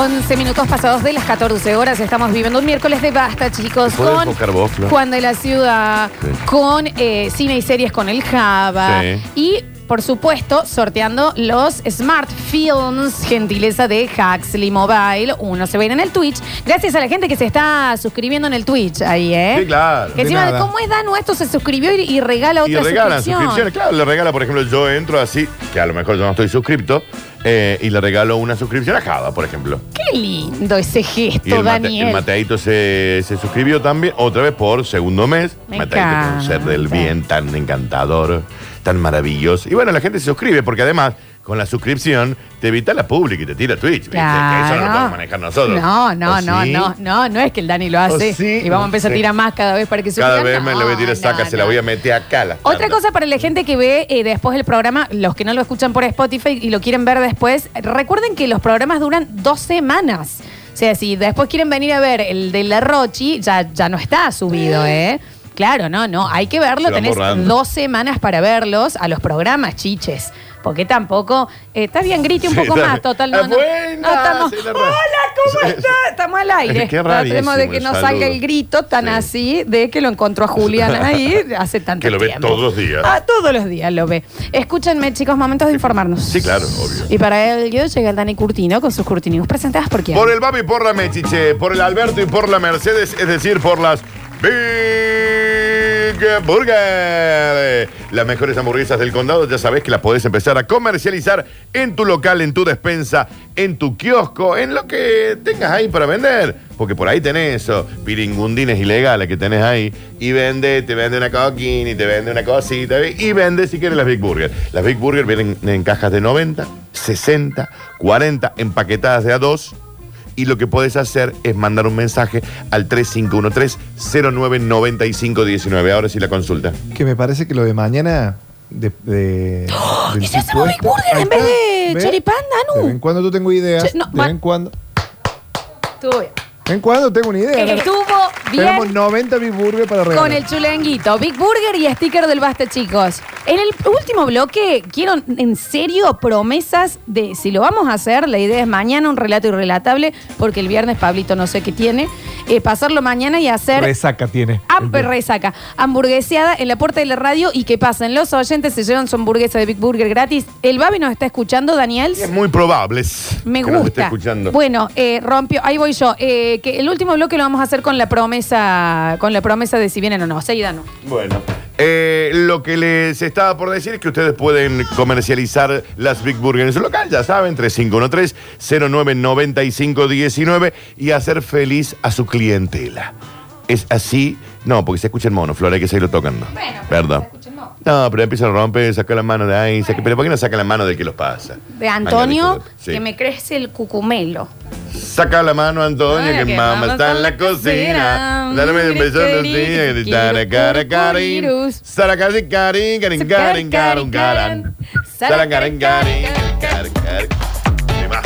11 minutos pasados de las 14 horas. Estamos viviendo un miércoles de basta, chicos. ¿Puedes Con vos, Flor? Juan de la Ciudad, Sí. con eh, cine y series con el Java. Sí. Y, por supuesto, sorteando los Smart Films, gentileza de Huxley Mobile. Uno se ve en el Twitch. Gracias a la gente que se está suscribiendo en el Twitch ahí, ¿eh? Sí, claro. Que De encima, nada. ¿cómo es Danu? Esto se suscribió y, y regala Y otra regalan suscripción. suscripciones. Claro, le regala, por ejemplo, yo entro así, que a lo mejor yo no estoy suscripto, eh, y le regalo una suscripción a Java, por ejemplo. Qué lindo ese gesto, Y el, Mate- Daniel. el Mateito se, se suscribió también, otra vez por segundo mes. Me Mateito, que es un ser del encanta. bien tan encantador, tan maravilloso. Y bueno, la gente se suscribe porque además, con la suscripción, te evita la pública y te tira Twitch. ¿viste? Que eso no lo podemos manejar nosotros. No, no, ¿O no, sí? no, no, no es que el Dani lo hace ¿O sí? y vamos a empezar a tirar más cada vez para que se Cada vez me le voy a tirar No, saca, no, se la no. voy a meter acá. La Otra cosa para la gente que ve eh, después el programa, los que no lo escuchan por Spotify y lo quieren ver después, recuerden que los programas duran dos semanas. O sea, si después quieren venir a ver el de la Rochi, ya, ya no está subido, ¿eh? Claro, no, no, hay que verlo, tenés borrando. dos semanas para verlos a los programas, chiches. Porque tampoco. eh, está bien, grite un Sí, poco está más, bien. total. No, Ah, no. buena, No, estamos. sí, la Hola, ¿cómo Sí. está? Estamos al aire. Qué Tratemos de que el no saludo. salga el grito tan Sí. así de que lo encontró a Julián ahí hace tanto Que lo ve tiempo. todos los días. Ah, todos los días lo ve. Escúchenme, chicos, momentos de informarnos. Sí, claro, obvio. Y para ello llega el Dani Curtino con sus Curtinius presentadas por quién. Por el Babi y por la Mechiche, por el Alberto y por la Mercedes, es decir, por las Big Burger. Las mejores hamburguesas del condado, ya sabes que las podés empezar a comercializar en tu local, en tu despensa, en tu kiosco, en lo que tengas ahí para vender. Porque por ahí tenés eso, piringundines ilegales que tenés ahí. Y vende, te vende una coquín y te vende una cosita. Y vende si quieres las Big Burger. Las Big Burger vienen en cajas de 90, 60, 40, empaquetadas de a dos. Y lo que puedes hacer es mandar un mensaje al 3513-099519. Ahora sí la consulta. Que me parece que lo de mañana. De, de, del ¿Y si hacemos supuesto- Big Burger en vez de ¿ves? choripán, Danu? De vez en cuando tú tengo ideas. Che, no, de vez en cuando. Estuvo bien. En cuando tengo una idea. Que Estuvo Tenemos bien 90 Big Burger para regalar. con el chulenguito. Big Burger y sticker del Basta, chicos. En el último bloque, quiero en serio promesas de si lo vamos a hacer. La idea es mañana un relato irrelatable, porque el viernes Pablito no sé qué tiene. Eh, pasarlo mañana y hacer. Resaca tiene. Am- resaca, hamburgueseada en la puerta de la radio y que pasen los oyentes, se llevan su hamburguesa de Big Burger gratis. El Babi nos está escuchando, Daniel. Es muy probable Me que nos esté gusta. escuchando. Bueno, eh, rompió, ahí voy yo. Eh, que el último bloque lo vamos a hacer con la promesa, con la promesa de si vienen o no. Seguida no. Bueno. Eh, lo que les estaba por decir es que ustedes pueden comercializar las Big Burger en su local, ya saben, 3513-099519 y hacer feliz a su clientela. Es así, no, porque se escucha el mono, Flor, hay que seguirlo tocando. Bueno, pero ¿Verdad? se escucha el mono. No, pero empieza a romper, saca la mano de ahí, saca- pero ¿por qué no saca la mano del que los pasa? De Antonio, sí. que me crece el cucumelo. Saca la mano, Antonio, que mamá está en la cocina. Dale un beso días, gritar, cara, carín, carín, carín, carín, carín. Saracari, carín, carín, carín. Tema.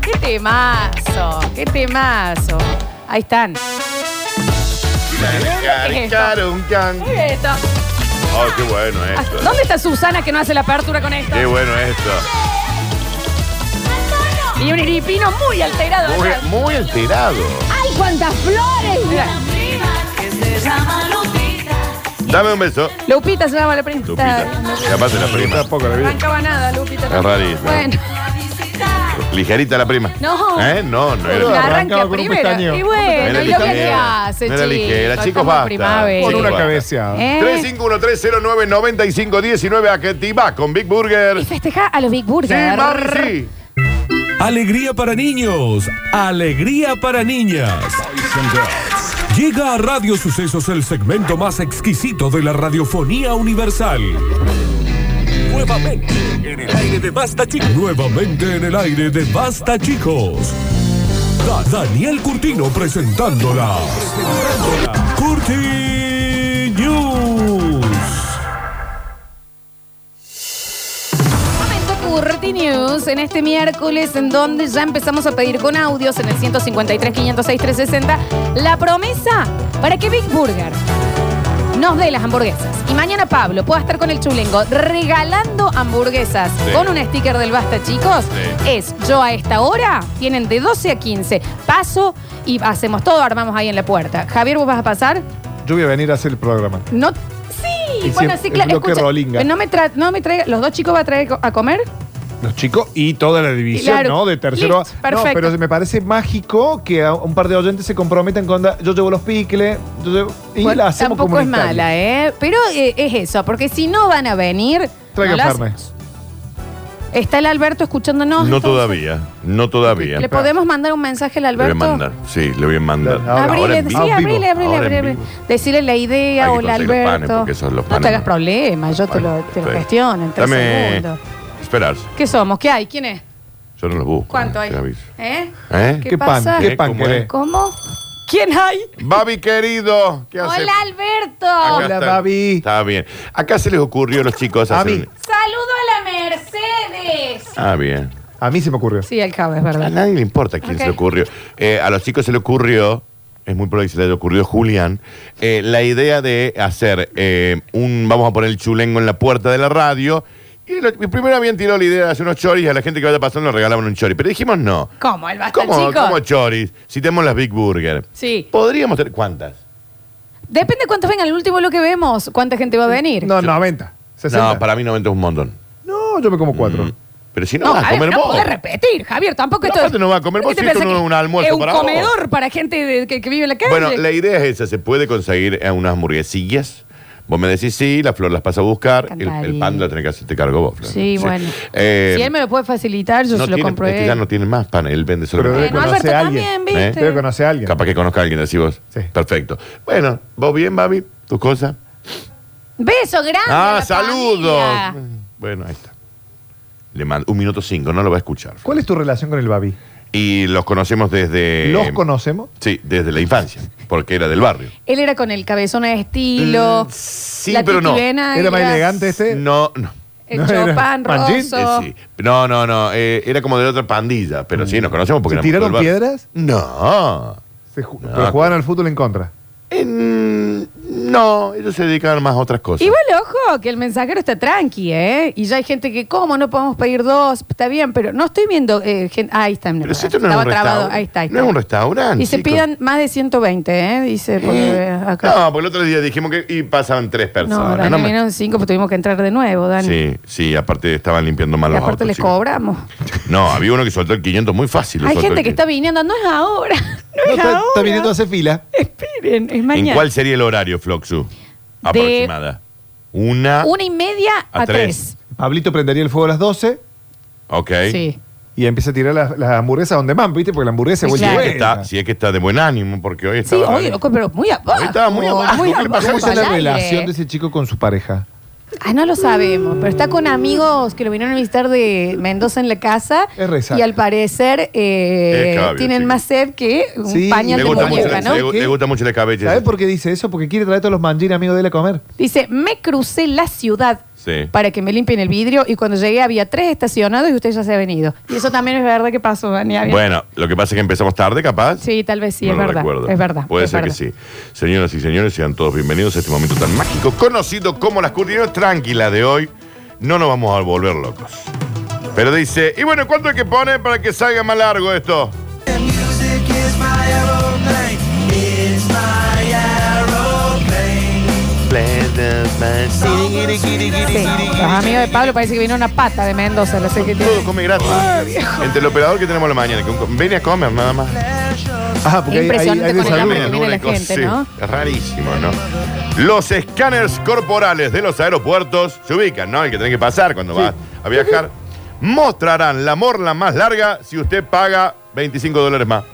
¡Qué temazo! ¡Qué temazo! Ahí están. Muy bien esto. Oh, qué bueno esto. ¿Dónde está Susana que no hace la apertura con esto? Qué bueno esto. Y un iripino muy alterado. Muy, atrás. muy alterado. ¡Ay, cuántas flores! Mira. Dame un beso. Lupita se llama la prima. Lupita. Aparte la prima. Tampoco la No vi. arrancaba nada, Lupita. Es rarísimo. Bueno, Ligerita la prima. No. ¿Eh? No, no era. arranca arrancaba con un primero. pestañeo. Y No bueno, era ¿y lo que ligera. hace, No era chicos? ligera. Chicos, Estamos basta. primavera. Por Chicos, una basta. cabeceada. ¿Eh? 351-309-9519 activa con Big Burger. Y festeja a los Big Sí, Burger. mami, sí. Alegría para niños, alegría para niñas. Llega a Radio Sucesos el segmento más exquisito de la radiofonía universal. Nuevamente en el aire de Basta Chicos. Nuevamente en el aire de Basta Chicos. Da- Daniel Curtino presentándola. Curti News. Momento Curti News en este miércoles en donde ya empezamos a pedir con audios en el 153 506 360 la promesa para que Big Burger nos dé las hamburguesas y mañana Pablo pueda estar con el chulengo regalando hamburguesas Sí. con un sticker del Basta, chicos, Sí. es yo a esta hora, tienen de 12 a 15, paso y hacemos todo, armamos ahí en la puerta. Javier, ¿vos vas a pasar? Yo voy a venir a hacer el programa. No. Sí, Y bueno, siempre sí, el claro. bloque escucha, rolinga. no me, tra- no me traiga, los dos chicos va a traer co- a comer. Los chicos y toda la división, Claro. ¿no? De tercero. Listo, a- perfecto. No, pero me parece mágico que a un par de oyentes se comprometan con. da- Yo llevo los picles, yo llevo- y Bueno, la hacemos tampoco es comunitaria. mala, ¿eh? Pero eh, es eso, porque si no van a venir. Traigan no la Fernet. hacemos. Está el Alberto escuchándonos. No entonces? todavía, no todavía. ¿Le podemos mandar un mensaje al Le voy a Alberto? mandar, sí, le voy a mandar. Ahora- Abrile, en sí, vivo. Abrile, vivo. abrile, Ahora en abrile. vivo. Decirle la idea, Hay que hola conseguir los panes, Alberto. porque esos los no panes te hagas no. problema, yo te lo, te lo gestiono en tres Dame- segundos. Esperar, ¿Qué somos? ¿Qué hay? ¿Quién es? yo no los busco. ¿Cuánto hay? te aviso. ¿Eh? ¿Eh? ¿Qué ¿Qué pan? pasa? ¿Qué pan ¿Cómo querés? es? ¿Cómo? ¿Quién hay? Babi querido, ¿qué hace? Hola Alberto. Acá Hola, está. Babi. Está bien. Acá se les ocurrió a los chicos A hacer mí. un- Saludo a la Mercedes. Ah, bien. A mí se me ocurrió. Sí, el cabo, es A verdad. nadie le importa quién se le ocurrió. Eh, a los chicos se le ocurrió, es muy probable que se le haya ocurrido a Julián, eh, la idea de hacer un, vamos a poner el chulengo en la puerta de la radio. Y, lo- y primero habían tirado la idea de hacer unos choris y a la gente que vaya pasando le regalaban un chori. Pero dijimos no. ¿Cómo? ¿El basta, ¿Cómo, chico? ¿Cómo choris? Si tenemos las Big Burger. Sí. Podríamos tener. ¿Cuántas? Depende cuántos vengan. El último lo que vemos, cuánta gente va a venir. No, 90. 60. No, para mí 90 es un montón. No, yo me como cuatro. Mm. Pero si no, No, vas a Javier, comer no vos. podés repetir, Javier. Tampoco esto aparte no va a comer vos, ¿Qué te si esto pensás no que es un almuerzo Es un para vos. comedor para gente de- que, que vive en la calle. Bueno, la idea es esa. ¿Se puede conseguir eh, unas hamburguesillas? Vos me decís sí, la flor las pasa a buscar. El, pan la tenés que hacer, te cargo vos, Flor. Sí, bueno. Eh, si él me lo puede facilitar, yo no se lo tiene- compro es que ya no tiene más pan, él vende solo Pero pan. debe conocer Alberto a alguien. también, ¿Eh? ¿viste? Debe conocer a alguien. Capaz que conozca a alguien, así vos. Sí. Perfecto. Bueno, ¿vos bien, Babi? ¿Tus cosas? Beso grande. Ah, saludos. familia. Bueno, ahí está. Le mando un minuto cinco, no lo va a escuchar. ¿Cuál es tu relación con el Babi? Y los conocemos desde. ¿Los conocemos? Sí, desde la infancia, porque era del barrio. Él era con el cabezón de estilo. Mm, sí, la pero no. ¿Era más elegante este? No, no. El No, Manjín. roso. Eh, sí. No, no, no. eh, era como de otra pandilla, pero sí, nos conocemos porque ¿Se tiraron piedras? No. Se ju- No. pero jugaban al fútbol en contra. En- no, ellos se dedicaban más a otras cosas. Igual, ojo, que el mensajero está tranqui, ¿eh? Y ya hay gente que, ¿cómo? No podemos pedir dos. Está bien, pero no estoy viendo eh, gente. Ah, ahí está. Pero si esto no es Estaba un trabado. restaurante. Ahí está, ahí No es un restaurante. Y se chicos. pidan más de 120, ¿eh? Dice, porque Eh, acá. No, porque el otro día dijimos que y pasaban tres No, personas. Dani, no me- vinieron cinco, pues tuvimos que entrar de nuevo, Dani. Sí, sí, aparte estaban limpiando mal y los aparte autos, les chicos. cobramos. No, había uno que soltó el 500 muy fácil. Hay gente que 500. está viniendo. No es ahora. No, No, es está, ahora. está viniendo a hacer fila. Esperen, es ¿En mañana. cuál sería el horario, Floxu? Aproximada. Una. Una y media a, A tres. tres. Pablito prendería el fuego a las 12 Ok. Sí. y empieza a tirar las, las hamburguesas donde más, ¿viste? Porque la hamburguesa Sí, es Si vuelta es, y que vuelta. está, si es que está de buen ánimo, porque hoy Sí, estaba. loco, pero muy abajo. Hoy estaba muy abajo. ¿Cómo es la relación de ese chico con su pareja? Ah, no lo sabemos, pero está con amigos que lo vinieron a visitar de Mendoza en la casa. Es resaca. Y al parecer eh, Es cabio, tienen sí. más sed que un Sí, pañal Le de gusta, mucho, muñeca, la- ¿no? le, gu- le gusta mucho la cabeza. ¿Sabes por qué dice eso? Porque quiere traer a todos los manjines amigos de él a comer. Dice, me crucé la ciudad Sí. para que me limpien el vidrio y cuando llegué había tres estacionados y usted ya se ha venido. Y eso también es verdad que pasó, Dani. Había- Bueno, lo que pasa es que empezamos tarde, capaz. Sí, tal vez sí, No es lo verdad. recuerdo. Es verdad. Puede es ser verdad. que sí. Señoras y señores, sean todos bienvenidos a este momento tan mágico, conocido como las cortinas tranquilas de hoy. No nos vamos a volver locos. Pero dice, y bueno, ¿cuánto hay que poner para que salga más largo esto? Los amigos de Pablo parece que vino una pata de Mendoza. Sé tiene. Todo come gratis. Entre el operador que tenemos a la mañana, que un- viene a comer nada más. Ah, porque hay, hay, Impresionante hay con el desayuno. hambre que viene Una la cosa, gente, sí, ¿no? Es rarísimo, ¿no? Los escáneres corporales de los aeropuertos se ubican, ¿no? El que tiene que pasar cuando va a viajar. Mostrarán la morla más larga si usted paga 25 dólares más.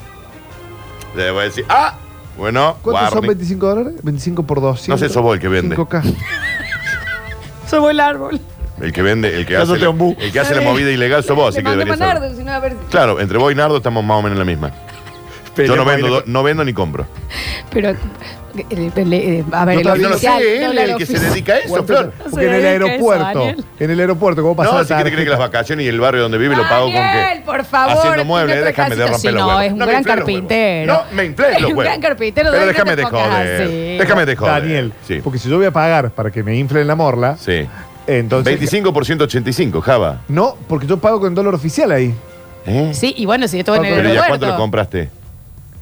Le voy a decir, ah, bueno, ¿Cuántos son guarde. 25 dólares? 25 por 200. No sé, sos vos el que vende. 5K. Somos el árbol. El que vende, el que hace, la, el que hace la movida ilegal sos vos, así Le que a. Nardo, si no, a ver. Claro, entre vos y Nardo estamos más o menos en la misma. Yo no vendo, do- no vendo ni compro. Pero, eh, eh, eh, a ver, No, el No lo sé, él, no, el que se oficial. dedica a eso, ¿Cuánto- Flor. Porque en el dedica eso, aeropuerto, Daniel. en el aeropuerto, ¿cómo pasa No, si cree que las vacaciones y el barrio donde vive lo pago con Daniel, qué. por favor, Haciendo muebles, tiene déjame de romper los casita. huevos. No, es un me gran infles los huevos. carpintero. No, me inflé Es los un huevos. gran carpintero, Pero Daniel, no déjame te de pongas joder. así. Déjame de joder. Daniel, Sí. porque si yo voy a pagar para que me inflen la morla, Sí. entonces... 25% 85, Java. No, porque yo pago con dólar oficial ahí. ¿Eh? Sí, y bueno, si estuvo en el Pero ¿ya cuánto lo compraste?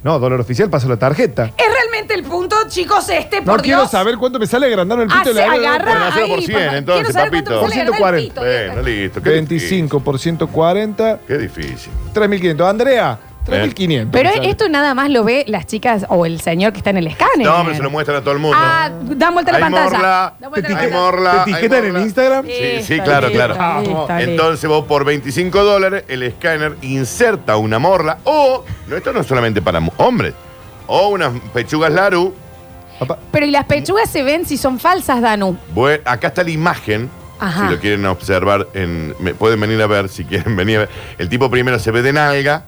No, dólar oficial, paso la tarjeta. Es realmente el punto, chicos, este, No por quiero Dios. saber cuánto me sale agrandar el pito Hace, de la agarra Bueno, hacelo por ahí, 100, papá. entonces, Quiero saber cuánto papito. me sale agarrar el 140. pito. Bueno, listo. Qué 25 por 140, difícil. Qué difícil. 3.500. Andrea, 3.500. Pero sale. esto nada más lo ve las chicas o el señor que está en el escáner. No, pero se lo muestran a todo el mundo. Ah, dan vuelta a la Hay pantalla. morla, Dan vuelta a la hay pantalla. morla. ¿Te hay etiquetan en. Instagram? Sí, sí, claro, listo, claro. listo, listo. Entonces vos por 25 dólares el escáner inserta una morla o, no, esto no es solamente para hombres, o unas pechugas Laru. Papá, Pero ¿y las pechugas se ven si son falsas, Danu? Acá está la imagen. Ajá. Si lo quieren observar, en, me- pueden venir a ver si quieren venir a ver. El tipo primero se ve de nalga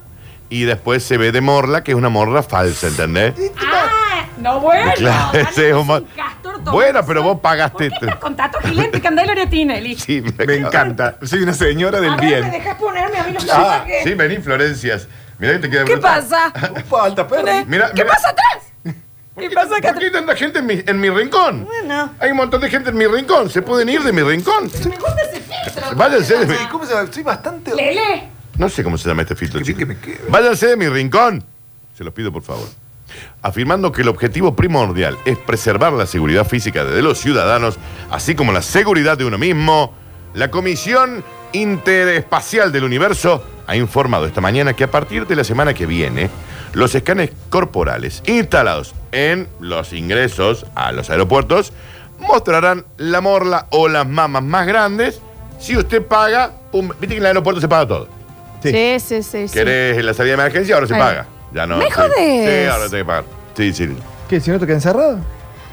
y después se ve de morla, que es una morla falsa, ¿entendés? Ah, no bueno. Claro, Danu, ese es un mo- castor todo Bueno, eso. pero vos pagaste- ¿Por qué estás con Tato? Sí, me encanta. Soy una señora del A ver, ¿me bien. dejas ponerme a mí los Ah, tatuajes? sí, vení, Florencias. Mirá que te queda ¿Qué brutal. pasa? Falta, perro. Mira, ¿Qué mira. pasa atrás? ¿Por ¿Qué qué, pasa acá por qué hay tanta gente en mi, en mi rincón? Bueno. Hay un montón de gente en mi rincón. ¿Se pueden ir de mi rincón? Me gusta ese filtro. Váyanse de mi... ¿Cómo se llama? Soy bastante... Lele. No sé cómo se llama este filtro, chicos. Váyanse de mi rincón. Se los pido, por favor. Afirmando que el objetivo primordial es preservar la seguridad física de los ciudadanos, así como la seguridad de uno mismo, la Comisión Interespacial del Universo ha informado esta mañana que a partir de la semana que viene, los escáneres corporales instalados en los ingresos a los aeropuertos mostrarán la morla o las mamas más grandes si usted paga, un, viste que en el aeropuerto se paga todo. Sí. Sí, sí, sí. sí. ¿Querés en la salida de emergencia? Ahora se Ahí. paga. Ya no. ¿Me sí. jodés? Sí, ahora tenés que pagar. Sí, sí. ¿Qué? ¿Si no te queda encerrado?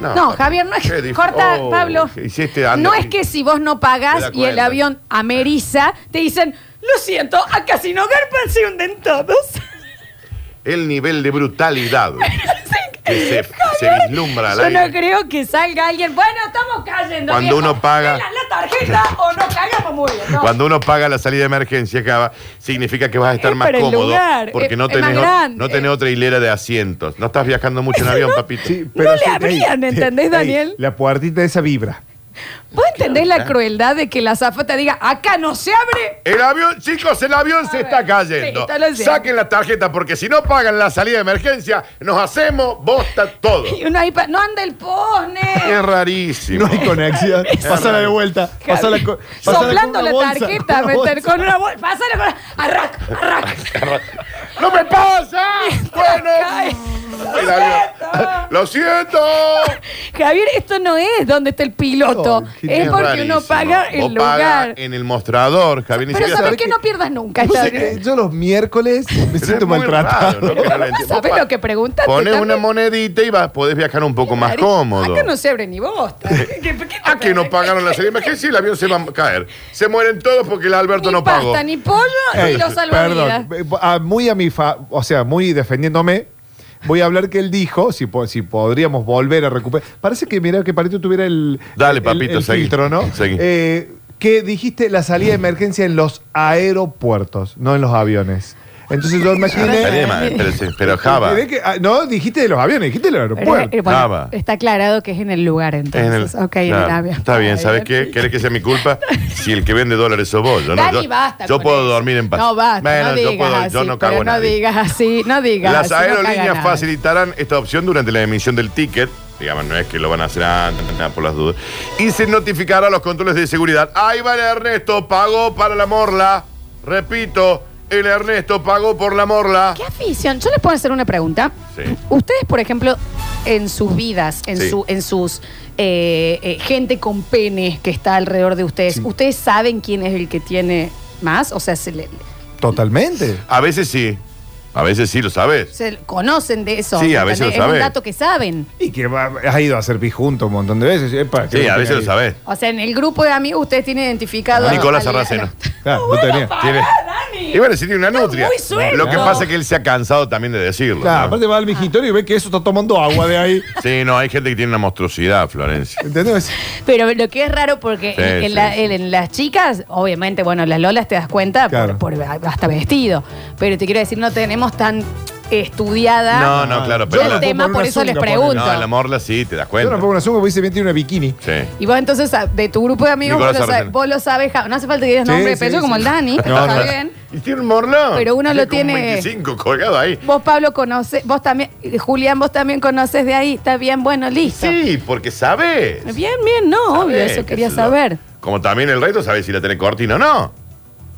No, Javier, no es Qué que. dif- Corta, Oh, Pablo. ¿qué hiciste, Anda? No es que si vos no Me pagas da y el cuenta. avión ameriza, te dicen, lo siento, acá si no garpan se hunden todos. El nivel de brutalidad que se, se vislumbra al Yo no creo que salga alguien. Bueno, estamos cayendo. Cuando viejo. uno paga- la tarjeta o no cagamos muy bien. No. Cuando uno paga la salida de emergencia, acaba, significa que vas a estar Es más para el cómodo lugar, porque es- no es tenés, más o- grande. no tenés otra hilera de asientos. No estás viajando mucho en avión, papito. Sí, No le abrían, ¿entendés, Daniel? la puertita esa vibra. ¿Vos entendés la crueldad de que la zafata diga, acá no se abre? El avión, chicos, el avión se ver, está cayendo. sí, está lo entiendo. Saquen la tarjeta porque si no pagan la salida de emergencia, nos hacemos bosta todo. Y uno ahí, pa- no anda el posne. Es rarísimo. No hay conexión. Pasala de vuelta. Pasala co- pasala Soplando con la bolsa, tarjeta, con una meter bolsa. con una bolsa. Pásala con una. Arrac, arrac. ¡No me pasa! Bueno, Cae. el avión. Lo siento. Javier, esto no es donde está el piloto. No, es porque rarísimo. uno paga el Vos lugar. pagas en el mostrador, Javier. ni Pero siquiera sabes sabés que no pierdas nunca. Vos que yo los miércoles me Pero siento es muy maltratado. raro, ¿no? Que no lo entiendo. ¿Sabes Vos lo que preguntaste? Pones una también? monedita y vas, podés viajar un poco más Ari, cómodo. Acá no se abre ni bosta. ¿Qué- qué- qué te ¿A que no pagaron la salida emergencia y el avión se va a caer? Se mueren todos porque el Alberto Ni no pagó. pasta, ni pollo, Ey, ni los salvavidas. Perdón, eh, a- muy a mi fa, o sea, muy defendiéndome, voy a hablar que él dijo, si, po- si podríamos volver a recuperar. Parece que, mira, que Parito tuviera el, Dale, el- papito, el seguí. filtro, ¿no? Seguí. Eh, que dijiste la salida de emergencia en los aeropuertos, no en los aviones. Entonces yo Ah, imaginé... pero, sí, pero Java. Que- ah, no, dijiste de los aviones, dijiste de los Pero, aeropuertos. eh, bueno, Java. está aclarado que es en el lugar Es en entonces. el- ok, en el avión. Está bien, ¿sabes qué? ¿Querés que sea mi culpa? Si el que vende dólares sos vos. Yo, no, Dani, yo, basta yo con puedo eso. dormir en paz. No, basta, Bueno, no yo, digas puedo- así, yo no pero cago no nadie. digas así, no digas Las así, no caga aerolíneas nadie. facilitarán esta opción durante la emisión del ticket. Digamos, no es que lo van a hacer antes, nada por las dudas. Y se notificará a los controles de seguridad. Ahí va Ernesto, pagó para la morla. Repito, el Ernesto pagó por la morla. ¿Qué afición? Yo les puedo hacer una pregunta. Sí. Ustedes, por ejemplo, en sus vidas, en, Sí. su, en sus eh, eh, gente con pene que está alrededor de ustedes, Sí. ¿ustedes saben quién es el que tiene más? O sea, se, le- Totalmente. A veces sí. A veces sí lo sabes. se conocen de eso. Sí, a veces ¿entendés? lo Es un dato que saben. Y que va- has ido a hacer junto un montón de veces. epa, que Sí, a veces lo sabes. O sea, en el grupo de amigos ustedes tienen identificado. a- Nicolás al- Sarraceno. Claro, no tenía. Tiene- Dani. Y bueno, sí tiene una nutria. muy suelto. Lo que pasa es que él se ha cansado también de decirlo. Claro, ¿no? aparte va al vigitorio y ve que eso está tomando agua de ahí. Sí, no, hay gente que tiene una monstruosidad, Florencia. ¿Entendés? Pero lo que es raro porque Sí, en, en sí, la- sí. en- en las chicas, obviamente, bueno, las lolas te das cuenta por- Claro. por, hasta vestido. Pero te quiero decir, no tenemos tan estudiada No, no, claro, pero el la- puedo tema, por eso les pregunto. no, la morla sí, te das Yo cuenta. no pongo una zunga porque dice bien tiene una bikini. Sí. Y vos entonces, a- de tu grupo de amigos, vos Nicolás lo, sabes, Saraceno. vos lo sabes, ja- no hace falta que digas Sí, nombre de sí, pecho sí. como el Dani, No, está no. bien. Y tiene un morlón. Pero uno lo tiene- 25 colgado ahí. Vos, Pablo, conoces, vos también, eh, Julián, vos también conoces de ahí, está bien, bueno, listo. Sí, porque sabes. Bien, bien, no, obvio, Sabés, eso qué quería sé yo. saber. Como también el resto sabes si la tenés cortina o no.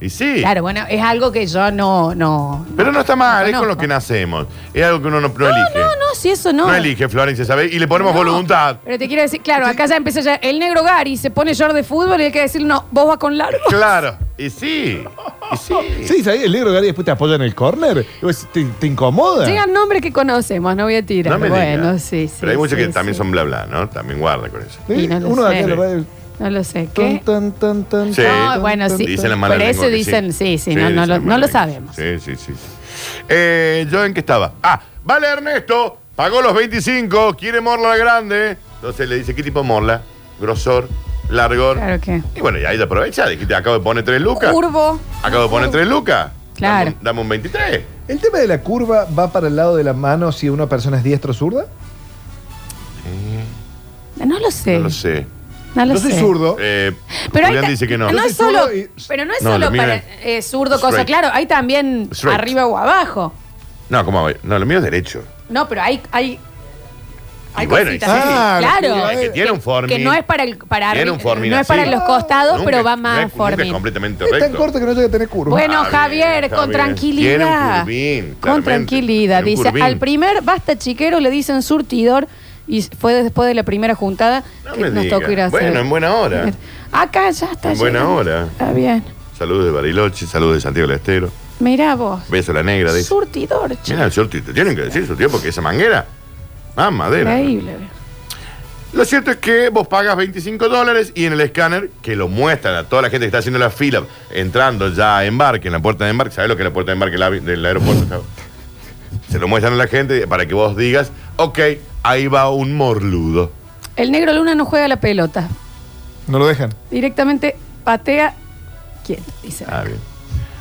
Y sí. Claro, bueno, es algo que yo no, no. Pero no está mal, es con lo que nacemos. Es algo que uno no, no elige. No, no, si eso no. No elige, Florencia, ¿sabes? Y le ponemos No. voluntad. Pero te quiero decir, claro, acá ya empieza ya el negro Gary se pone short de fútbol y hay que decir, no, vos vas con largo. Claro. Y sí. Y sí. Sí, ¿sabes? El negro Gary después te apoya en el corner. Y vos ¿Te, te incomoda? Llega el nombre que conocemos, no voy a tirar. No me bueno, digas. sí, sí. Pero hay muchos sí, que también sí. son bla bla, ¿no? También guarda con eso. ¿Sí? Y no lo Uno de sé. acá en la radio. No lo sé. ¿Qué? Tan, tan, tan, tan, Sí. No, tan, bueno, sí. Dicen Por eso que dicen, sí, sí, no, no, dicen lo, no lo sabemos. Sí, sí, sí. Eh, ¿Yo en qué estaba? Ah, vale Ernesto, pagó los 25, quiere morla la grande. Entonces le dice, ¿qué tipo de morla? Grosor, largor. Claro que. Y bueno, y ahí te aprovecha, dijiste, acabo de poner 3 lucas. Curvo. Acabo de poner 3 lucas. Claro. Dame, un- dame un 23. ¿El tema de la curva va para el lado de la mano si una persona es diestro o zurda? No lo sé. No lo sé. No lo Yo soy sé. zurdo. Eh, Pero hay Julián ta- dice que no. Es solo, zurdo y- pero no es No, solo mío para es eh, zurdo, cosa. straight. Claro, hay también Straight. arriba o abajo. No, ¿cómo voy? No, lo mío es derecho. No, pero hay, hay, hay Y bueno, cositas y sí. así. Ah, claro. que- que tiene un formín. Que no es para el para Tiene un no es para así. los costados, Nunca- pero va no más es- nunca es completamente Es tan recto. corto que no llega a tener curva. Bueno, Ah, bien, Javier, está con bien. tranquilidad. Tiene un curvín, con claramente. tranquilidad. Tiene un Dice, curvín. al primer basta chiquero le dicen surtidor y fue después de la primera juntada No que me nos diga. tocó ir a hacer. Bueno, en buena hora. Acá ya está. En buena llegando. hora. Está bien. Saludos de Bariloche, saludos de Santiago del Estero. Mirá vos. Beso a la negra. Dice. Surtidor, che. Mira, el surtito. Tienen que decir surtidor porque esa manguera. Ah, madera. Increíble. Lo cierto es que vos pagas 25 dólares y en el escáner, que lo muestran a toda la gente que está haciendo la fila, entrando ya a embarque, en la puerta de embarque, ¿sabes lo que es la puerta de embarque del aeropuerto? Se lo muestran a la gente para que vos digas, ok, ahí va un morludo. El negro luna no juega la pelota. No lo dejan. Directamente patea. ¿Quién? Dice. Ah, bien.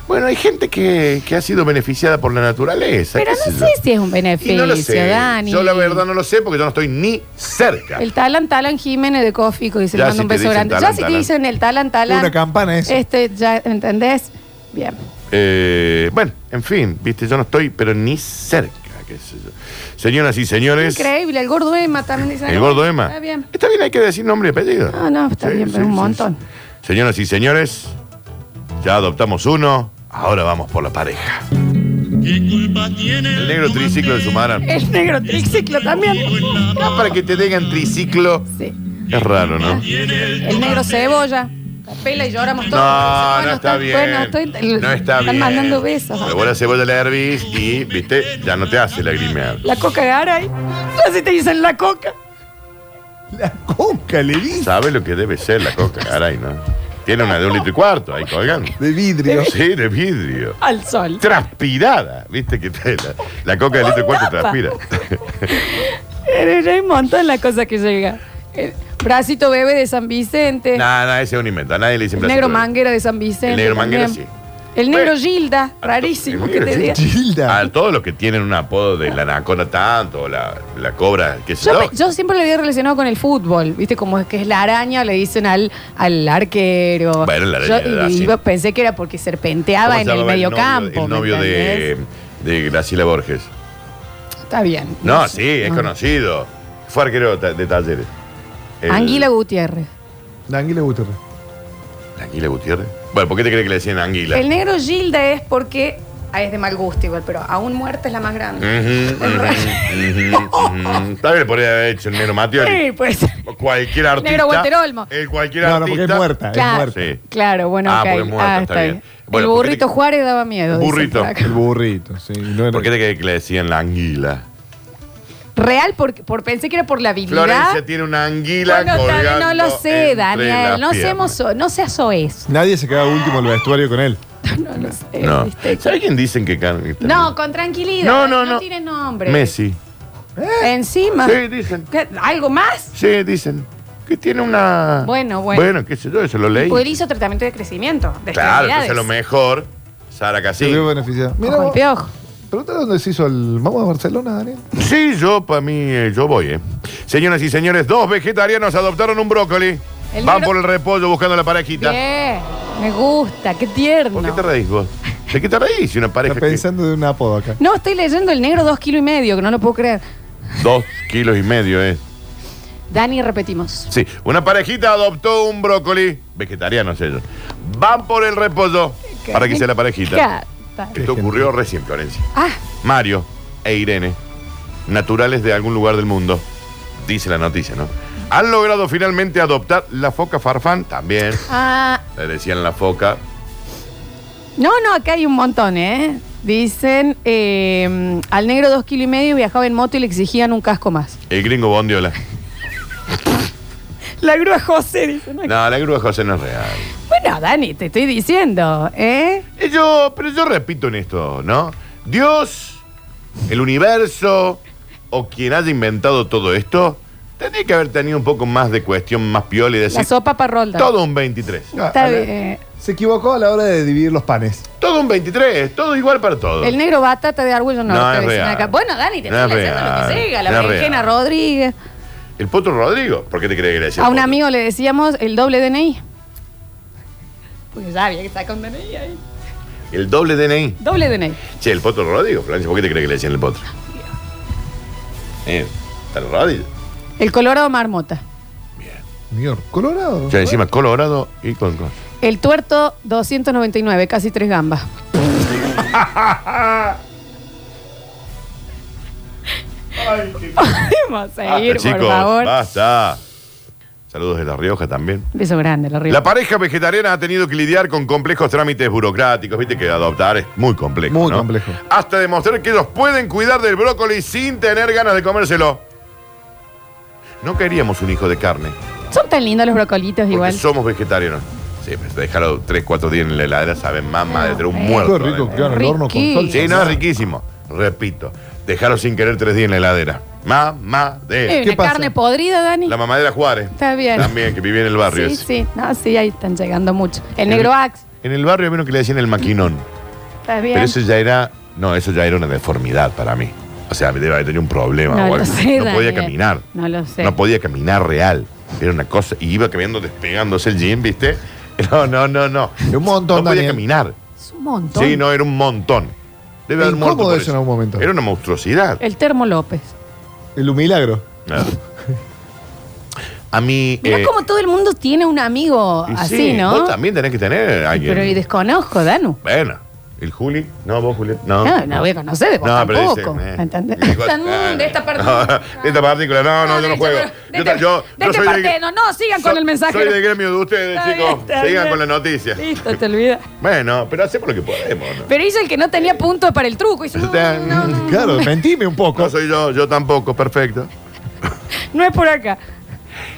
Bueno, hay gente que, que ha sido beneficiada por la naturaleza. Pero qué no sé yo. si es un Y beneficio, no lo sé. Dani. Yo la verdad no lo sé porque yo no estoy ni cerca. El Talan Talan Jiménez de Cofico dice, Ya le mando si un te beso dicen grande. Talan, ya si te Talan. dicen el Talan Talan. Una campana eso. Este, ya, ¿entendés? Bien. Eh, bueno, en fin, viste, yo no estoy, pero ni cerca, qué sé yo. Señoras y señores, Increíble, el gordo Emma también dice. el gordo Emma. Está bien. Está bien, hay que decir nombre y apellido. No, no, está bien, pero un montón. sí. Señoras y señores, ya adoptamos uno, ahora vamos por la pareja. El negro triciclo de Sumarán. El negro triciclo también. Ah, para que te digan triciclo, Sí. es raro, ¿no? El negro cebolla. La pela y lloramos todos. No, Bueno, no está bien. Bueno, estoy, no está están bien. mandando besos. Pero vos la cebolla le hervís y, viste, ya no te hace lagrimear. La coca Garay. Así te dicen la coca. La coca le dice. ¿Sabe lo que debe ser la coca, caray, no? Tiene una de un litro y cuarto ahí colgando. De vidrio. Sí, de vidrio. Al sol. Transpirada, ¿viste? que te- la, la coca de litro y cuarto transpira. Pero Hay un montón la cosa que llega. El bracito bebé de San Vicente. Nada, nada, ese es un invento. A nadie le dicen el negro manguera de San Vicente. El negro manguera, también. sí. El negro Bueno. Gilda, to- rarísimo el que negro te diga. Gilda. A todos los que tienen un apodo de la nacona tanto, o la, la cobra, qué sé Yo, yo. pe- yo siempre lo había relacionado con el fútbol, ¿viste? Como es que es la araña, le dicen al, al arquero. Bueno, la araña Yo era así. iba- pensé que era porque ¿Cómo serpenteaba se en el llamaba novio- campo. El ¿me novio de, de Graciela Borges. Está bien. No, sé. sí, es No. conocido. Fue arquero ta- de talleres. El- Anguila Gutiérrez. La Anguila Gutiérrez. ¿Anguila Gutiérrez? Bueno, ¿por qué te crees que le decían Anguila? El negro Gilda es porque. ah, es de mal gusto igual, pero aún muerta es la más grande. Ujú, ujú, ujú, ujú. Tal vez podría haber hecho el negro Mateo. Sí, pues. Cualquier artista. Negro Walter Olmo. El cualquier No, no, artista. porque es muerta, es Claro, muerta. Sí. claro, bueno, Ah, ok. porque es muerta, Ah, está bien. Bueno, el ¿por qué burrito te- Juárez daba miedo. dicen Burrito. por acá. El burrito, sí. No era- ¿Por qué te crees que le decían la anguila? Real, porque por, pensé que era por la habilidad. Florencia tiene una anguila Bueno, colgando no lo sé, entre Daniel. No seamos, no seas soez. Nadie se queda último en el vestuario con él. No lo sé. No. ¿viste? ¿Sabe quién dicen que que No, con tranquilidad. No, no, no. tiene nombre. Messi. Encima. Sí, dicen. ¿Qué? ¿Algo más? Sí, dicen. Que tiene una. Bueno, bueno. Bueno, qué sé yo, eso lo leí. Pues él hizo tratamiento de crecimiento. De Claro, entonces a lo mejor. Sara Se Casí. vio beneficiado. Mira, vos, piojo. Pregúntale dónde se hizo el. Vamos a Barcelona, Daniel. Sí, yo, para mí, eh, yo voy, ¿eh? Señoras y señores, dos vegetarianos adoptaron un brócoli. El Van por el repollo buscando la parejita. Bien. Me gusta. Qué tierno. ¿Por qué te reís vos? ¿De qué te reís? Si una pareja Está que- pensando de un apodo acá. No, estoy leyendo el negro dos kilos y medio, que no lo puedo creer. Dos kilos y medio, ¿eh? Dani, repetimos. Sí, una parejita adoptó un brócoli. Vegetarianos ellos. Van por el repollo para que sea la parejita. Esto ocurrió recién, Florencia. Ah, Mario e Irene, naturales de algún lugar del mundo, dice la noticia, ¿no? Han logrado finalmente adoptar la foca farfán, también. ah. Le decían la foca. No, no, acá hay un montón, ¿eh? Dicen, eh, al negro dos kilos y medio viajaba en moto y le exigían un casco más. El gringo Bondiola. La grúa José, dice. No, No, la grúa José no es real. Bueno, Dani, te estoy diciendo, ¿eh? Eh, Yo, pero yo repito en esto, ¿no? Dios, el universo, o quien haya inventado todo esto, tendría que haber tenido un poco más de cuestión, más piola y La decir, sopa para rolda. todo un 23. Ah, Está Ale, bien. Se equivocó a la hora de dividir los panes. Todo un 23, todo igual para todos. El negro batata de Argüello no, No, es real. acá. Bueno, Dani, te No estoy es diciendo lo que real. siga. La No es berenjena real. Rodríguez. El Potro Rodrigo, ¿por qué te crees que le decía A un Potro? amigo le decíamos el doble DNI. Porque ya había que estar con DNI ahí. El doble DNI. Doble DNI. Che, el Potro Rodrigo, Florencia, ¿por qué te crees que le decían el Potro? Eh, está el Rodrigo. El Colorado Marmota. Señor, Colorado. Ya encima Colorado y con... con- El tuerto 299, casi tres gambas. Podemos seguir, Basta, por chicos, favor. basta. Saludos de La Rioja también. Beso grande, la Río. La pareja vegetariana ha tenido que lidiar con complejos trámites burocráticos. Viste que adoptar es muy complejo. Muy ¿no? complejo. Hasta demostrar que ellos pueden cuidar del brócoli sin tener ganas de comérselo. No queríamos un hijo de carne. Son tan lindos los brocolitos Porque igual. somos vegetarianos. Sí, pero déjalo 3, 4 días en la heladera, saben más madre de tener un Ah, muerto. Qué rico, claro, el horno con salsa. Sí, no, es riquísimo. Repito, déjalo sin querer 3 días en la heladera. Mamá de. Eh, ¿Qué una pasa? carne podrida, Dani. La mamadera Juárez. Está bien. También, que vivía en el barrio. Sí, ese. sí. No, sí, ahí están llegando mucho. El negro Axe. En el barrio había uno que le decían el maquinón. Está bien. Pero eso ya era. No, eso ya era una deformidad para mí. O sea, debe haber tenido un problema. No o lo algo. sé, no podía Daniel. caminar. No lo sé. No podía caminar real. Era una cosa. Y iba caminando despegándose el jean, ¿viste? No, no, no, no. Un montón, No podía Daniel. caminar. Es un montón. Sí, no, era un montón. Debe haber muerto. incómodo por eso en algún momento. Era una monstruosidad. El termo López. El humilagro. Claro. A mí. Mira eh, cómo todo el mundo tiene un amigo y así, sí, ¿no? Vos también tenés que tener a alguien. Pero y desconozco, Danu. Bueno, el Juli. No, vos, Juli. No. No, no voy a conocer de vos No, pero tampoco. dice, eh, ¿Entendés? digo, mm, ah, de esta no. partícula. de esta partícula, no, no, yo no de juego. este- Yo, de este- yo, de yo este soy partido. No, sigan con el mensaje. Soy del gremio de ustedes, Está chicos. Sigan bien. con la noticia. Listo, te olvidas. Bueno, pero hacemos lo que podemos, ¿no? Pero hizo el que no tenía puntos para el truco. Hizo, no, no, no, Claro, mentime un poco. No soy yo, yo tampoco, perfecto. no es por acá.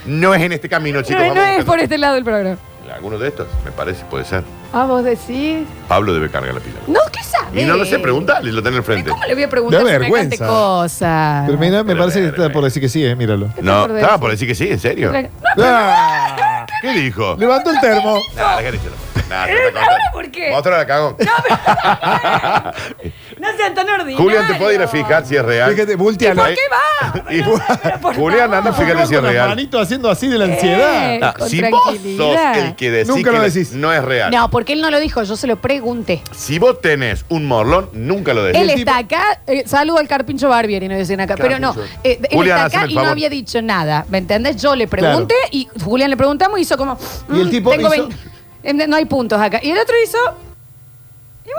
No es en este camino, chicos. No, no es por este lado del programa. Alguno de estos, me parece, puede ser. Ah, vos decís. Pablo debe cargar la pila. No, ¿qué sabes? Y no lo sé, preguntarle, lo tenés al frente. ¿Cómo le voy a preguntar Da semejante vergüenza. cosa? Pero mira, me Pero parece que está por decir que sí, eh, míralo. ¿Qué te No, por estaba decir? por decir que sí, en serio. No, ¡Ah! ¿Qué dijo? Levantó el termo. Nah, ¿Eh? está contando. ¿Ahora por qué? Cagón. no sean tan ordinarios. Julián, ¿te puede ir a fijar si es real? Fíjate, voltealo. ¿Por qué va? Y- Pero por Julián, favor. anda, fíjate si es real. manito haciendo así de la Eh. ansiedad. Ah, con si vos sos tranquilidad. el que decís Nunca que lo no- decís. no es real. No, porque él no lo dijo, yo se lo pregunté. Si vos tenés un morlón, nunca lo decís. Él está acá, eh, saludo al Carpincho Barbieri, no dicen acá. Pero no, Carpincho. eh, él Julián, está acá el y no favor. había dicho nada. ¿Me entendés? Yo le pregunté y Julián le preguntamos y hizo como. Y el mm, tipo tengo hizo- 20. Eh, No hay puntos acá. Y el otro hizo.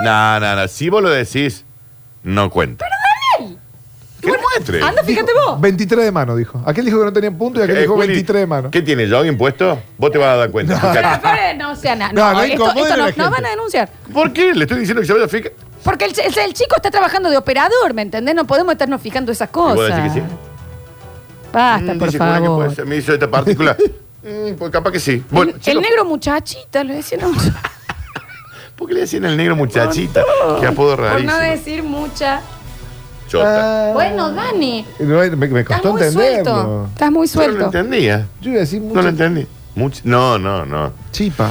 No, no, no. Si vos lo decís, no cuenta. Pero Daniel. Que lo muestre. Anda, fíjate vos. 23 de mano, dijo. Aquel dijo que no tenía punto y aquel Eh, dijo Juli, 23 de mano. ¿Qué tiene jogging puesto? Vos te vas a dar cuenta. Pero, Fíjate. pero, no, o sea, na- No, no, no esto, incomoden esto a no, la no gente. van a denunciar. ¿Por qué? Le estoy diciendo que se vaya a fijar. Porque el, ch- el chico está trabajando de operador, ¿me entendés? No podemos estarnos fijando esas ¿Y cosas. decís que sí? Basta, Mm, por dice que favor. puede ser. Me hizo esta partícula. Mm, pues capaz que sí. Bueno, el, chicos, negro muchachita, lo decía. No. ¿Por qué le decían el negro muchachita? Qué apodo Por rarísimo. no decir mucha. Chota. Ah, Bueno, Dani. no, me, me Estás costó muy suelto. entenderlo. Estás muy Yo no lo suelto. entendía. Yo iba a decir No mucho. lo entendí. Much- no, no, no. Chipa.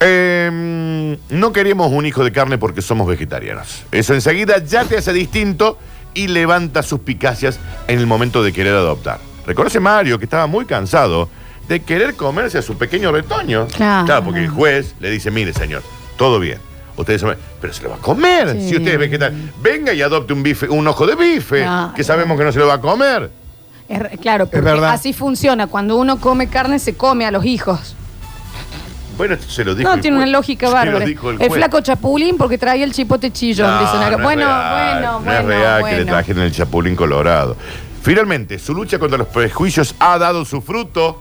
Eh, no queríamos un hijo de carne porque somos vegetarianos. Eso enseguida ya te hace distinto y levanta suspicacias en el momento de querer adoptar. Reconoce Mario que estaba muy cansado de querer comerse a su pequeño retoño. Claro. porque el juez le dice, mire señor, todo bien. Usted dice, pero se lo va a comer. Sí. Si usted es vegetariano, venga y adopte un bife, un ojo de bife, que sabemos que no se lo va a comer. Es claro, porque verdad. así funciona. Cuando uno come carne, se come a los hijos. Bueno, esto se lo dijo No, el tiene juez. una lógica bárbara. El, flaco chapulín porque traía el chipote chillón. No, dicen acá. no es bueno, real, bueno, no bueno, es real que le trajeron el chapulín colorado. Finalmente, su lucha contra los prejuicios ha dado su fruto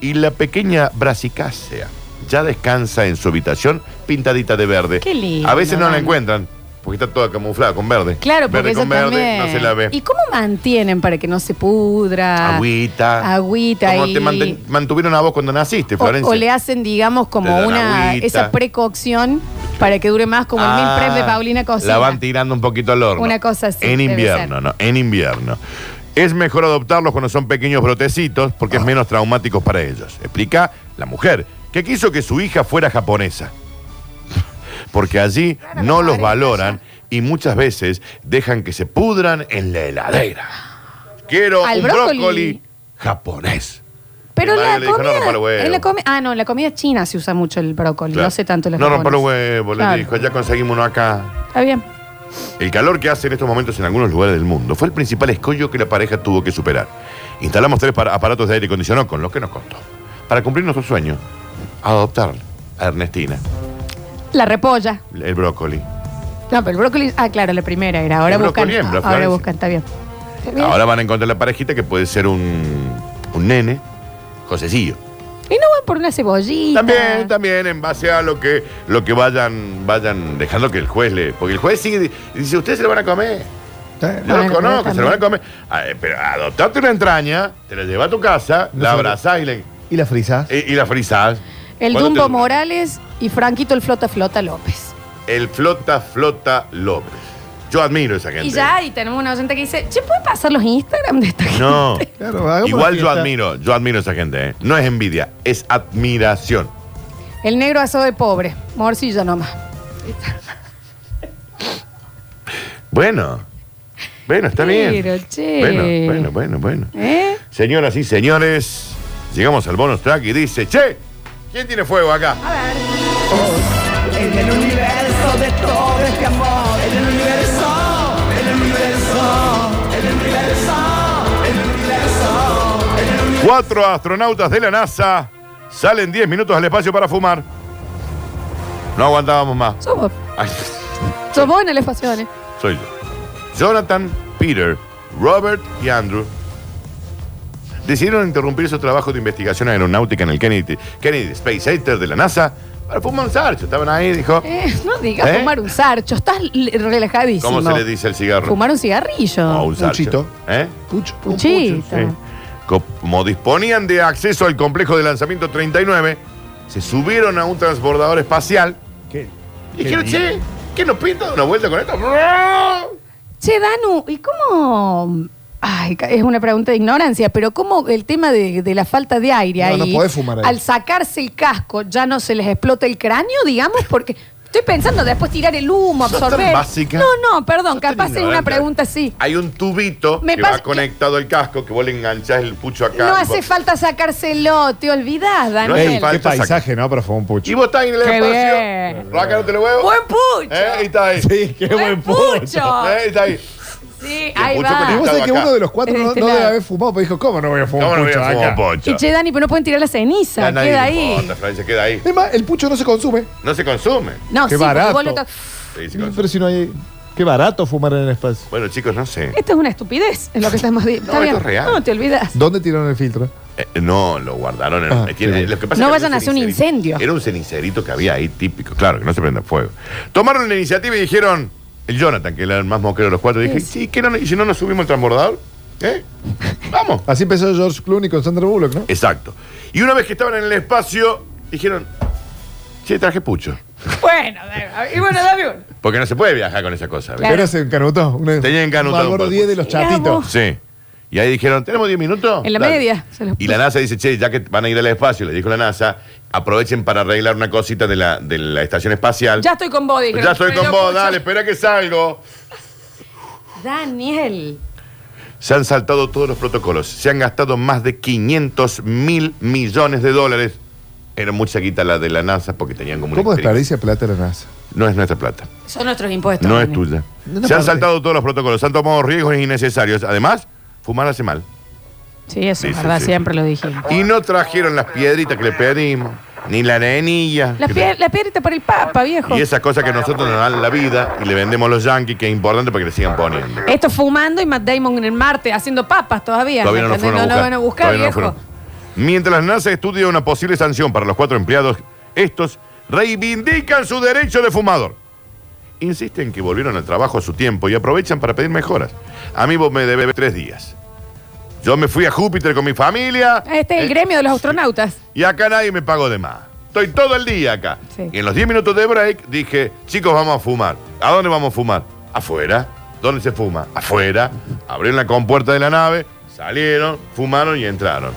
y la pequeña brasicácea ya descansa en su habitación pintadita de verde. Qué lindo, A veces no la Dani. encuentran porque está toda camuflada con verde. Claro, porque verde con verde también. no se la ve. ¿Y cómo mantienen para que no se pudra? Agüita. Agüita Como y- te manten- mantuvieron a vos cuando naciste, O, Florencia. o le hacen, digamos, como dan una agüita. esa precocción para que dure más, como el Ah, mil prep de Paulina Cocina. La van tirando un poquito al horno. Una cosa así, En debe invierno, ser. ¿no? En invierno. Es mejor adoptarlos cuando son pequeños brotecitos porque es menos traumáticos para ellos. Explica la mujer, que quiso que su hija fuera japonesa. Porque allí no los valoran y muchas veces dejan que se pudran en la heladera. Quiero Al un brócoli. brócoli japonés. Pero Mi la madre le dijo, no comida, rompa los huevos. en la comi- ah, no, en la comida china se usa mucho el brócoli, Claro. no sé tanto la No rompa japonesa. los huevos, Claro. le dijo, ya conseguimos uno acá. Está bien. El calor que hace en estos momentos en algunos lugares del mundo fue el principal escollo que la pareja tuvo que superar. Instalamos tres para- aparatos de aire acondicionado con lo que nos costó. Para cumplir nuestro sueño, adoptar a Ernestina, La repolla. el brócoli. No, pero el brócoli, ah, claro, la primera era. Ahora El buscan. brócoli hembra, ahora Florencia. buscan, está bien. Está bien. Ahora van a encontrar la parejita que puede ser un, un nene, Josecillo. Y no van por una cebollita. También, también, en base a lo que, lo que vayan, vayan dejando que el juez le. Porque el juez sigue y dice, ustedes se lo van a comer. Yo Bueno, lo conozco, pero se lo van a comer. Ah, eh, pero adoptarte una entraña, te la llevas a tu casa, No la abrazás y, le- ¿Y la frisas? y- y la frisás. El ¿Cuánto Dumbo te- Morales y Franquito el Flota Flota López. El Flota Flota López. Yo admiro a esa gente. Y ya, y tenemos una oyente que dice, ¿se puede pasar los Instagram de esta gente? No. Claro, hagamos Igual yo fiesta. admiro, yo admiro a esa gente. ¿eh? No es envidia, es admiración. El negro asado de pobre. Morcilla nomás. Bueno, bueno, está bien. Che. Bueno, bueno, bueno, bueno. ¿Eh? Señoras y señores, llegamos al bonus track y dice, che, ¿quién tiene fuego acá? En el universo de todo este amor, en el universo, en el universo, en el universo, en el universo, en el universo. Cuatro astronautas de la NASA salen 10 minutos al espacio para fumar. No aguantábamos más. Somos, Ay, somos en el espacio, ¿eh? soy yo. Jonathan, Peter, Robert y Andrew decidieron interrumpir su trabajo de investigación aeronáutica en el Kennedy, Kennedy Space Center de la NASA para fumar un sarcho. Estaban ahí, dijo. Eh, no digas ¿Eh? fumar un sarcho, estás relajadísimo. ¿Cómo se le dice al cigarro? Fumar un cigarrillo. No, un sarcho. Puchito. ¿Eh? Pucho. un Puchito. pucho. Sí. Como disponían de acceso al complejo de lanzamiento 39, se subieron a un transbordador espacial ¿Qué? y dijeron, qué che, ¿qué nos pinta de una vuelta con esto? Che, Danu, ¿y cómo? Ay, es una pregunta de ignorancia, pero ¿cómo el tema de, de la falta de aire No, no ahí? podés fumar ahí. Al sacarse el casco, ¿ya no se les explota el cráneo, digamos? Porque estoy pensando después tirar el humo, Sos tan absorber. básica. No, no, perdón, Sos tan capaz es una ignorante. pregunta así. Hay un tubito Me que pasa- va conectado al casco, que vos le enganchás el pucho acá. No y hace vos- falta sacárselo, te olvidás, hace Daniel. Ey, qué falta paisaje, ¿no? Pero fue un Y pucho. vos estás en el Qué espacio. bien. Rácate. ¡Buen pucho! ¿Eh? Y está ahí. Sí, qué buen pucho. ¿Eh? Y está ahí. Sí, ahí va. Y vos sabés que acá. uno de los cuatro no, este no debe lado. haber fumado, pero dijo, ¿cómo no voy a fumar ¿Cómo no voy pucho a fumar? Y che, Dani, pero no pueden tirar la ceniza, Ya nadie queda le ahí. importa, Florencia, queda ahí. Es más, el pucho no se consume. No se consume. No, Qué sí, porque barato. vos le to- Sí, se consume. Pero si no hay... Qué barato fumar en el espacio. Bueno, chicos, no sé. Esto es una estupidez, es lo que estamos diciendo. No, Está esto es real. No, te olvidas. ¿Dónde tiraron el filtro? Eh, no, lo guardaron en Ah, eh, tiene- sí. lo que pasa No es que vayan a hacer un cenicerito. incendio. Era un cenicerito que había ahí típico, claro, que no se prenda fuego. Tomaron la iniciativa y dijeron, el Jonathan, que era el más moquero de los cuatro, dije, Sí. ¿qué no, ¿y si no nos subimos al transbordador? ¿Eh? Vamos. Así empezó George Clooney con Sandra Bullock, ¿no? Exacto. Y una vez que estaban en el espacio, dijeron, che, traje pucho. Bueno, y bueno, dame uno. Porque no se puede viajar con esa cosa. ¿ves? Claro. Pero se encanutó. Una- Tenía encanutado un Marlboro un 10 de los Mirá chatitos. vos. Sí. Y ahí dijeron, ¿tenemos 10 minutos? En la Dale. media, se los Y la NASA dice, che, ya que van a ir al espacio, le dijo la NASA, aprovechen para arreglar una cosita de la, de la estación espacial. Ya estoy con vos, dijeron. Ya estoy Pero con vos, dale, espera que salgo. Daniel. Se han saltado todos los protocolos. Se han gastado más de 500 mil millones de dólares. Era mucha guita la de la NASA porque tenían como ¿Cómo desperdicia plata la NASA? No es nuestra plata. Son nuestros impuestos. No es Daniel. tuya. No, no, Se han saltado todos los protocolos. Se han tomado riesgos innecesarios. Además, fumar hace mal. Sí, eso es verdad, sí. siempre lo dijimos. Y no trajeron las piedritas que le pedimos, ni la arenilla. La, que pie- la piedrita para el papa, viejo. Y esas cosas que nosotros nos dan la vida y le vendemos a los yankees, que es importante para que le sigan poniendo. Esto fumando y Matt Damon en el Marte haciendo papas todavía. Todavía no ¿me lo fueron a entendés? buscar. No lo van a buscar, Todavía no lo viejo. fueron. Mientras NASA estudia una posible sanción para los cuatro empleados, estos reivindican su derecho de fumador. Insisten que volvieron al trabajo a su tiempo y aprovechan para pedir mejoras. A mí vos me debes tres días. Yo me fui a Júpiter con mi familia. Este es el eh, gremio de los astronautas. Y acá nadie me pagó de más. Estoy todo el día acá. Sí. Y en los 10 minutos de break dije, chicos, vamos a fumar. ¿A dónde vamos a fumar? Afuera. ¿Dónde se fuma? Afuera. Abrieron la compuerta de la nave, salieron, fumaron y entraron.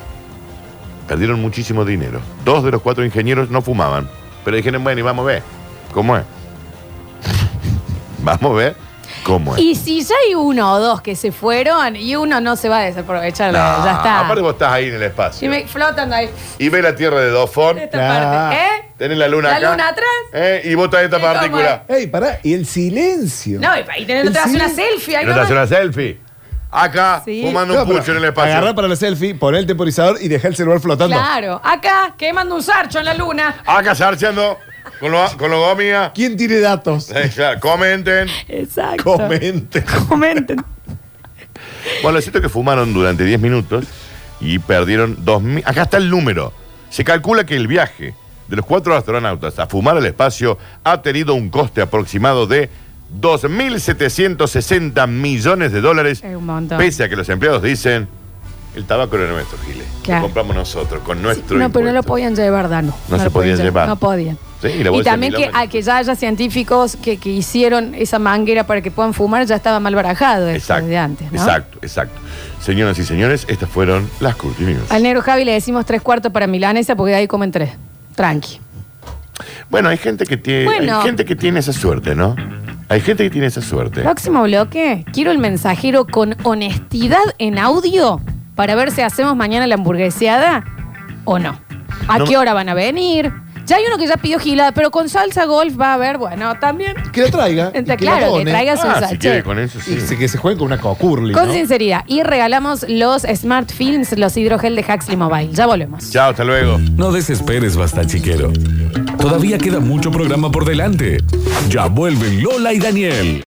Perdieron muchísimo dinero. Dos de los cuatro ingenieros no fumaban. Pero dijeron, bueno, y vamos a ver. ¿Cómo es? Vamos a ver cómo es. Y si ya hay uno o dos que se fueron y uno no se va a desaprovechar, No, ya está. Aparte vos estás ahí en el Y espacio. me flotan ahí. Y ves la Tierra de Dofón. Esta Claro. parte. ¿Eh? Tenés la luna ¿La acá. luna atrás? ¿Eh? Y vos traes esta ¿Y cómo partícula. Ey, pará, y el silencio. No, y ahí tenés El te hace una selfie. Ahí ¿Y no te hace nomás. una selfie? Acá, Sí. fumando No, un pero pucho en el espacio. Agarrá para la selfie, poné el temporizador y dejá el celular flotando. Claro. Acá, quemando un sarcho en la luna. Acá sarcheando con lo, con lo gomia. ¿Quién tiene datos? Claro, comenten. Exacto. Comente. Comenten. Bueno, es cierto que fumaron durante 10 minutos y perdieron 2.000. Acá está el número. Se calcula que el viaje de los cuatro astronautas a fumar al espacio ha tenido un coste aproximado de 2.760 millones de dólares. Es un montón. Pese a que los empleados dicen, el tabaco era nuestro, Giles. Claro. Lo compramos nosotros, con nuestro No, pero no lo impuesto". podían llevar, Dano. No se lo podían llevar. No podían. Sí, y de también que, a que ya haya científicos que, que hicieron esa manguera para que puedan fumar, ya estaba mal barajado eso Exacto, de antes, ¿no? exacto, exacto. Señoras y señores, estas fueron las Curti News. Al negro Javi le decimos tres cuartos para milanesa porque de ahí comen tres. Tranqui. Bueno, hay gente que tiene, Bueno. hay gente que tiene esa suerte, ¿no? Hay gente que tiene esa suerte. Próximo bloque, quiero el mensajero con honestidad en audio para ver si hacemos mañana la hamburgueseada o no. ¿A No. qué hora van a venir? Ya hay uno que ya pidió gilada, pero con salsa golf va a haber, bueno, también. Que lo traiga. y Entonces, que claro, que traiga su Ah, si sachet. quiere con eso, Y sí. se- que se juegue con una cocurli. Con ¿no? sinceridad. Y regalamos los Smart Films, los hidrogel de Huxley Mobile. Ya volvemos. Chao, hasta luego. No desesperes, basta chiquero. Todavía queda mucho programa por delante. Ya vuelven Lola y Daniel.